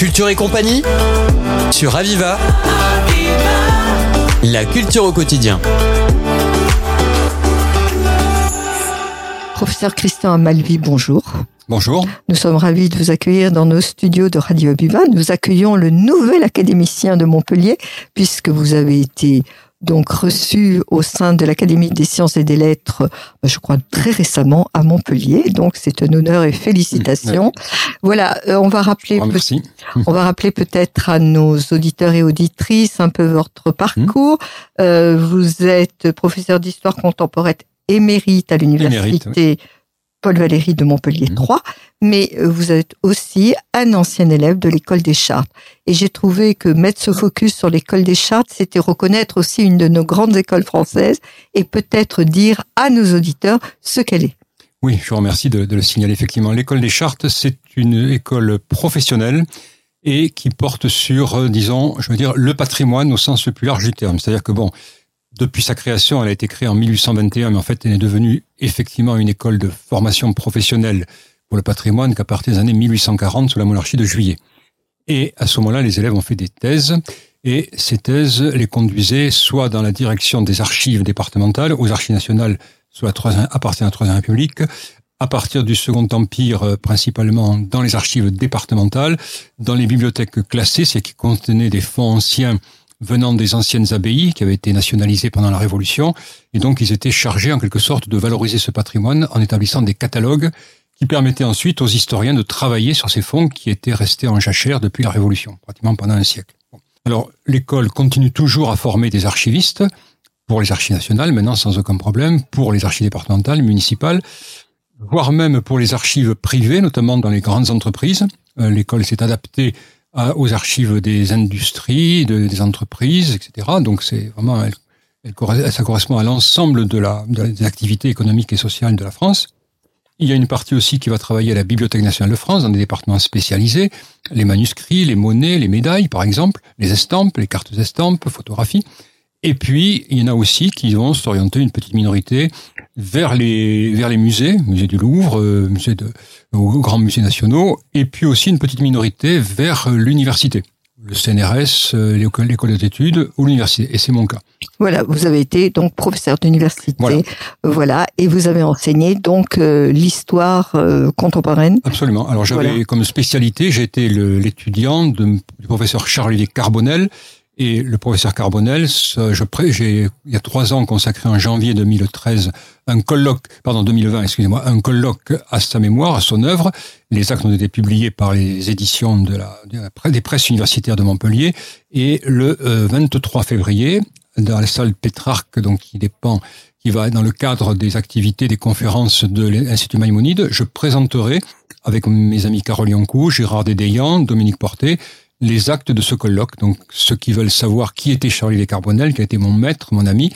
Culture et compagnie sur Aviva. La culture au quotidien. Professeur Christian Malvi, bonjour. Bonjour. Nous sommes ravis de vous accueillir dans nos studios de Radio Aviva. Nous accueillons le nouvel académicien de Montpellier, puisque vous avez été donc reçu au sein de l'Académie des sciences et des lettres, euh, je crois très récemment à Montpellier. Donc c'est un honneur et félicitations. Voilà, euh, on va rappeler, Oh, merci. on va rappeler peut-être à nos auditeurs et auditrices un peu votre parcours. Euh, vous êtes professeur d'histoire contemporaine émérite à l'université Paul Valéry de Montpellier Mhm. 3, mais euh, vous êtes aussi un ancien élève de l'école des Chartes. Et j'ai trouvé que mettre ce focus sur l'école des Chartes, c'était reconnaître aussi une de nos grandes écoles françaises et peut-être dire à nos auditeurs ce qu'elle est. Oui, je vous remercie de, de le signaler. Effectivement, l'école des chartes, c'est une école professionnelle et qui porte sur, euh, disons, je veux dire, le patrimoine au sens le plus large du terme. C'est-à-dire que bon, depuis sa création, elle a été créée en 1821, mais en fait, elle est devenue effectivement une école de formation professionnelle pour le patrimoine qu'à partir des années 1840 sous la monarchie de Juillet. Et à ce moment-là, les élèves ont fait des thèses et ces thèses les conduisaient soit dans la direction des archives départementales, aux archives nationales sous la à partir de la Troisième République, à partir du Second Empire, euh, principalement dans les archives départementales, dans les bibliothèques classées, c'est qui contenaient des fonds anciens venant des anciennes abbayes qui avaient été nationalisées pendant la Révolution. Et donc, ils étaient chargés, en quelque sorte, de valoriser ce patrimoine en établissant des catalogues qui permettaient ensuite aux historiens de travailler sur ces fonds qui étaient restés en jachère depuis la Révolution, pratiquement pendant un siècle. Alors, l'école continue toujours à former des archivistes pour les archives nationales, maintenant sans aucun problème, pour les archives départementales, municipales, voire même pour les archives privées, notamment dans les grandes entreprises. Euh, L'école s'est adaptée aux archives des industries, de- des entreprises, etc. Donc c'est vraiment, elle, elle ça correspond à l'ensemble de la, de des activités économiques et sociales de la France. Il y a une partie aussi qui va travailler à la Bibliothèque nationale de France dans des départements spécialisés, les manuscrits, les monnaies, les médailles par exemple, les estampes, les cartes estampes, photographies. Et puis, il y en a aussi qui vont s'orienter, une petite minorité, vers les, vers les musées, musée du Louvre, euh, musée de, aux grands musées nationaux, et puis aussi une petite minorité vers euh, l'université, le CNRS, euh, l'école d'études ou l'université. Et c'est mon cas. Voilà, vous avez été donc professeur d'université, Voilà. Voilà, et vous avez enseigné donc euh, l'histoire euh, contemporaine. Absolument. Alors j'avais Voilà. comme spécialité, le- l'étudiant du professeur Charles-Olivier Carbonel. Et le professeur Carbonel, j'ai il y a trois ans consacré en janvier 2013 un colloque, pardon 2020, excusez-moi, un colloque à sa mémoire, à son œuvre. Les actes ont été publiés par les éditions de la, des presses universitaires de Montpellier. Et le euh, 23 février, dans la salle Pétrarque, donc qui dépend, qui va dans le cadre des activités, des conférences de l'Institut Maïmonide, je présenterai avec mes amis Carole Yancou, Gérard Dédéian, Dominique Portet, les actes de ce colloque. Donc, ceux qui veulent savoir qui était Charlie Carbonel, qui a été mon maître, mon ami,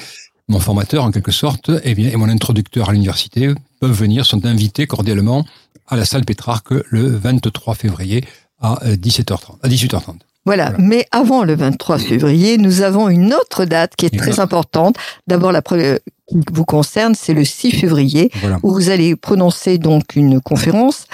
mon formateur en quelque sorte, et, bien, et mon introducteur à l'université, peuvent venir, sont invités cordialement à la salle Pétrarque le 23 février à euh, 17h30, à 18h30. Voilà. Voilà. Mais avant le 23 février, nous avons une autre date qui est très importante. D'abord, la première qui vous concerne, c'est le 6 février, Voilà. où vous allez prononcer donc une conférence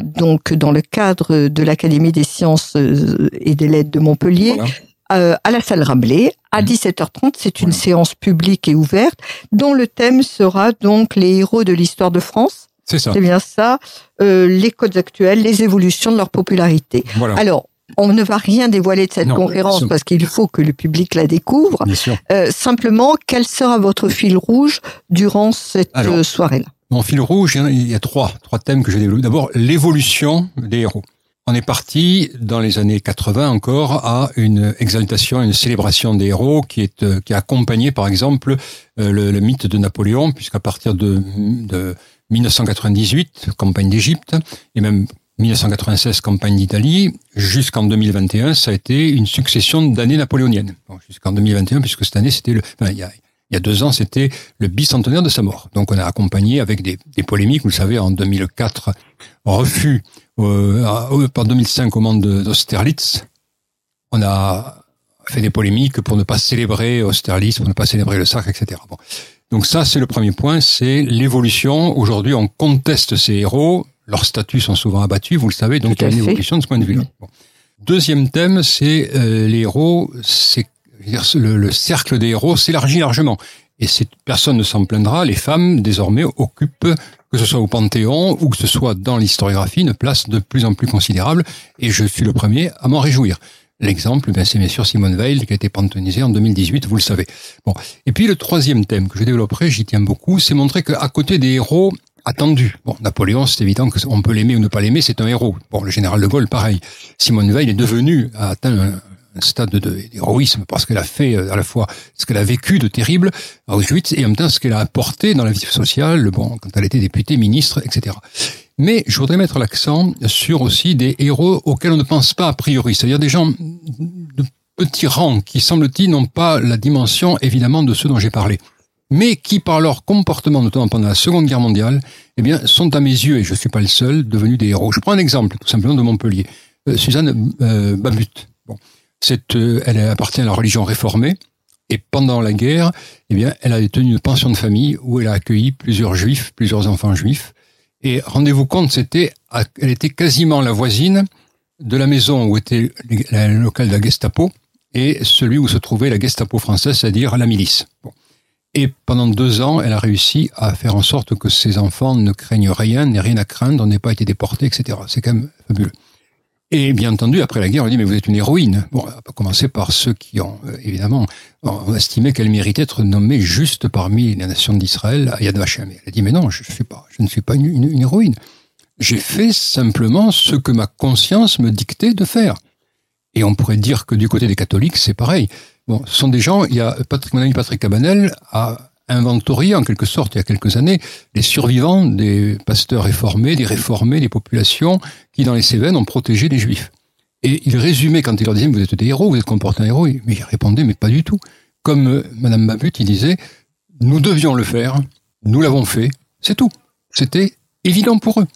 donc, dans le cadre de l'Académie des sciences euh, et des lettres de Montpellier, Voilà. euh, à la salle Rabelais, à Mhm. 17h30. C'est une Voilà. séance publique et ouverte, dont le thème sera donc les héros de l'histoire de France. C'est ça. C'est bien ça, euh, les codes actuels, les évolutions de leur popularité. Voilà. Alors, on ne va rien dévoiler de cette Non, conférence parce qu'il faut que le public la découvre. Bien sûr. Euh, simplement, quel sera votre fil rouge durant cette soirée-là? Mon fil rouge, il y a- trois, trois thèmes que j'ai développés. D'abord, l'évolution des héros. On est parti dans les années 80 encore à une exaltation, une célébration des héros qui est euh, qui a accompagné par exemple euh, le, le mythe de Napoléon, puisqu'à partir de, de 1998, campagne d'Égypte, et même 1996, campagne d'Italie, jusqu'en 2021, ça a été une succession d'années napoléoniennes. Bon, jusqu'en 2021, puisque cette année, c'était le, enfin, il y a, il y a deux ans, c'était le bicentenaire de sa mort. Donc, on a accompagné avec des, des polémiques. Vous le savez, en 2004, refus, euh, à- en 2005, au moment de- d'Austerlitz, on a fait des polémiques pour ne pas célébrer Austerlitz, pour ne pas célébrer le sacre, etc. Bon. Donc ça, c'est le premier point, c'est l'évolution. Aujourd'hui, on conteste ces héros. Leurs statuts sont souvent abattus, vous le savez, donc il y a une évolution de ce point de vue-là. Bon. deuxième thème, c'est euh, les héros, c'est le, le, cercle des héros s'élargit largement. Et personne ne s'en plaindra, les femmes désormais occupent, que ce soit au Panthéon ou que ce soit dans l'historiographie, une place de plus en plus considérable, et je suis le premier à m'en réjouir. L'exemple, ben, c'est bien sûr Simone Veil qui a été panthéonisée en 2018, vous le savez. Bon. Et puis le troisième thème que je développerai, j'y tiens beaucoup, c'est montrer qu'à côté des héros attendus, bon, Napoléon, c'est évident qu'on peut l'aimer ou ne pas l'aimer, c'est un héros. Bon, le général de Gaulle, pareil. Simone Veil est devenue, a atteint un, un stade d'héroïsme parce qu'elle a fait euh, à la fois ce qu'elle a vécu de terrible à Auschwitz et en même temps ce qu'elle a apporté dans la vie sociale, bon, quand elle était députée, ministre, etc. Mais je voudrais mettre l'accent sur aussi des héros auxquels on ne pense pas a priori, c'est-à-dire des gens de petits rangs qui, semble-t-il, n'ont pas la dimension évidemment de ceux dont j'ai parlé mais qui, par leur comportement, notamment pendant la Seconde Guerre mondiale, eh bien, sont à mes yeux, et je ne suis pas le seul, devenus des héros. Je prends un exemple, tout simplement, de Montpellier. Euh, Suzanne euh, Babut. Bon. Euh, elle appartient à la religion réformée, et pendant la guerre, eh bien, elle a tenu une pension de famille où elle a accueilli plusieurs juifs, plusieurs enfants juifs. Et rendez-vous compte, c'était, elle était quasiment la voisine de la maison où était le local de la Gestapo et celui où se trouvait la Gestapo française, c'est-à-dire la milice. Bon. Et pendant deux ans, elle a réussi à faire en sorte que ses enfants ne craignent rien, n'aient rien à craindre, n'aient pas été déportés, etc. C'est quand même fabuleux. Et bien entendu, après la guerre, on dit, mais vous êtes une héroïne. Bon, on commencer par ceux qui ont, euh, évidemment, ont estimé qu'elle méritait d'être nommée juste parmi les nations d'Israël à Yad Vashem. Elle a dit, mais non, je, suis pas, je ne suis pas une héroïne. J'ai fait simplement ce que ma conscience me dictait de faire. Et on pourrait dire que du côté des catholiques, c'est pareil. Bon, ce sont des gens, il y a Patrick, mon ami Patrick Cabanel a inventorié en quelque sorte il y a quelques années les survivants des pasteurs réformés, des réformés, des populations qui dans les Cévennes ont protégé les juifs. Et il résumait quand il leur disait vous êtes des héros, vous êtes comportés un héros, mais il répondait mais pas du tout. Comme euh, Madame Babut, il disait nous devions le faire, nous l'avons fait, c'est tout. C'était évident pour eux.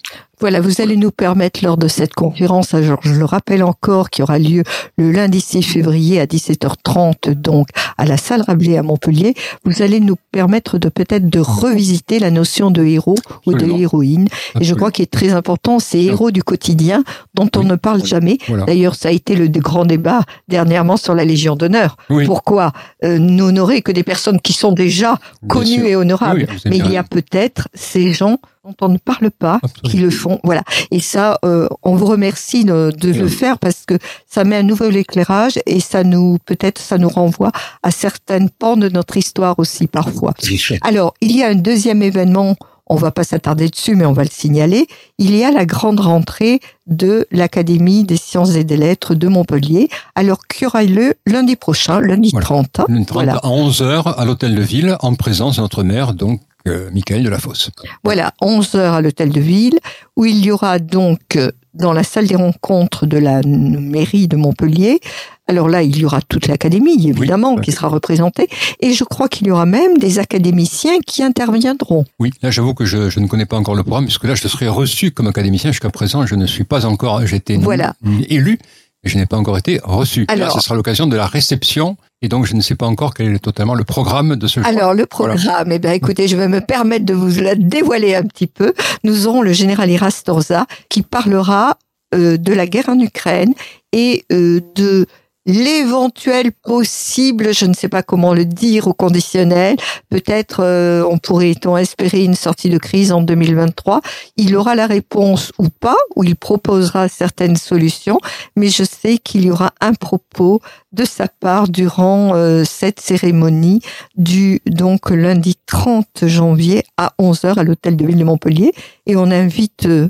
Voilà, vous allez nous permettre lors de cette conférence, alors je le rappelle encore, qui aura lieu le lundi 6 février à 17h30, donc à la salle Rabelais à Montpellier, vous allez nous permettre de peut-être de revisiter la notion de héros ou de héroïne. Et je crois qu'il est très important, ces héros du quotidien dont on oui. ne parle jamais. Voilà. D'ailleurs, ça a été le grand débat dernièrement sur la Légion d'honneur. Oui. Pourquoi euh, n'honorer que des personnes qui sont déjà connues et honorables Mais il y a peut-être ces gens dont on ne parle pas, Absolument. qui le font. Voilà. Et ça, euh, on vous remercie de, de le faire parce que ça met un nouvel éclairage et ça nous, peut-être, ça nous renvoie à certaines pans de notre histoire aussi parfois. Alors, il y a un deuxième événement. On va pas s'attarder dessus, mais on va le signaler. Il y a la grande rentrée de l'Académie des sciences et des lettres de Montpellier, alors qui aura lieu lundi prochain, lundi voilà. 30. Lundi 30 voilà. à 11h à l'hôtel de ville, en présence de notre maire, donc euh, Michael de la Fosse. Voilà, 11 heures à l'hôtel de ville, où il y aura donc euh, dans la salle des rencontres de la mairie de Montpellier. Alors là, il y aura toute l'académie, évidemment, oui, qui sera représentée. Et je crois qu'il y aura même des académiciens qui interviendront. Oui, là, j'avoue que je, je, ne connais pas encore le programme, puisque là, je serai reçu comme académicien. Jusqu'à présent, je ne suis pas encore, j'ai été voilà. élu, mais je n'ai pas encore été reçu. Alors, là, ce sera l'occasion de la réception et donc, je ne sais pas encore quel est totalement le programme de ce jour. Alors, le programme, eh bien, écoutez, je vais me permettre de vous la dévoiler un petit peu. Nous aurons le général Irastorza qui parlera euh, de la guerre en Ukraine et euh, de l'éventuel possible, je ne sais pas comment le dire au conditionnel, peut-être euh, on pourrait-on espérer une sortie de crise en 2023. Il aura la réponse ou pas, ou il proposera certaines solutions, mais je sais qu'il y aura un propos de sa part durant euh, cette cérémonie du donc lundi 30 janvier à 11h à l'hôtel de ville de Montpellier et on invite euh,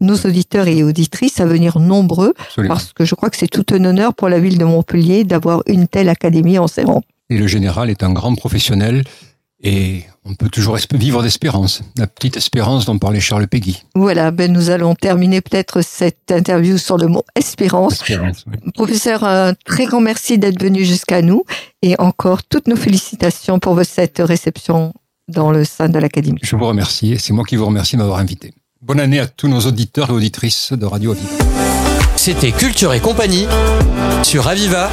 nos auditeurs et auditrices à venir nombreux, Absolument. parce que je crois que c'est tout un honneur pour la ville de Montpellier d'avoir une telle académie en ses rangs. Et le général est un grand professionnel et on peut toujours vivre d'espérance, la petite espérance dont parlait Charles Péguy. Voilà, ben nous allons terminer peut-être cette interview sur le mot espérance. espérance oui. Professeur, un très grand merci d'être venu jusqu'à nous et encore toutes nos félicitations pour cette réception dans le sein de l'Académie. Je vous remercie et c'est moi qui vous remercie de m'avoir invité. Bonne année à tous nos auditeurs et auditrices de Radio Aviva. C'était Culture et compagnie sur Aviva.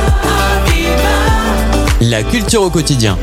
La culture au quotidien.